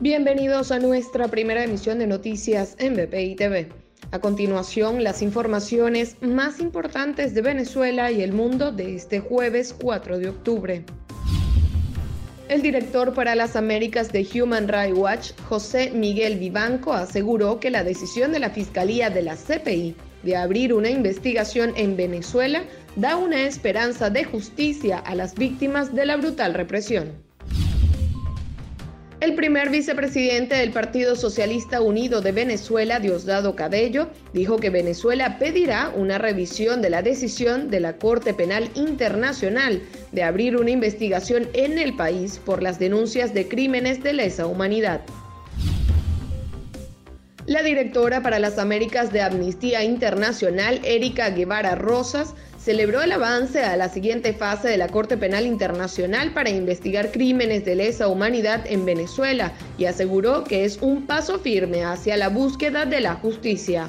Bienvenidos a nuestra primera emisión de noticias en BPI TV. A continuación, las informaciones más importantes de Venezuela y el mundo de este jueves 4 de octubre. El director para las Américas de Human Rights Watch, José Miguel Vivanco, aseguró que la decisión de la Fiscalía de la CPI de abrir una investigación en Venezuela da una esperanza de justicia a las víctimas de la brutal represión. El primer vicepresidente del Partido Socialista Unido de Venezuela, Diosdado Cabello, dijo que Venezuela pedirá una revisión de la decisión de la Corte Penal Internacional de abrir una investigación en el país por las denuncias de crímenes de lesa humanidad. La directora para las Américas de Amnistía Internacional, Erika Guevara Rosas, celebró el avance a la siguiente fase de la Corte Penal Internacional para investigar crímenes de lesa humanidad en Venezuela y aseguró que es un paso firme hacia la búsqueda de la justicia.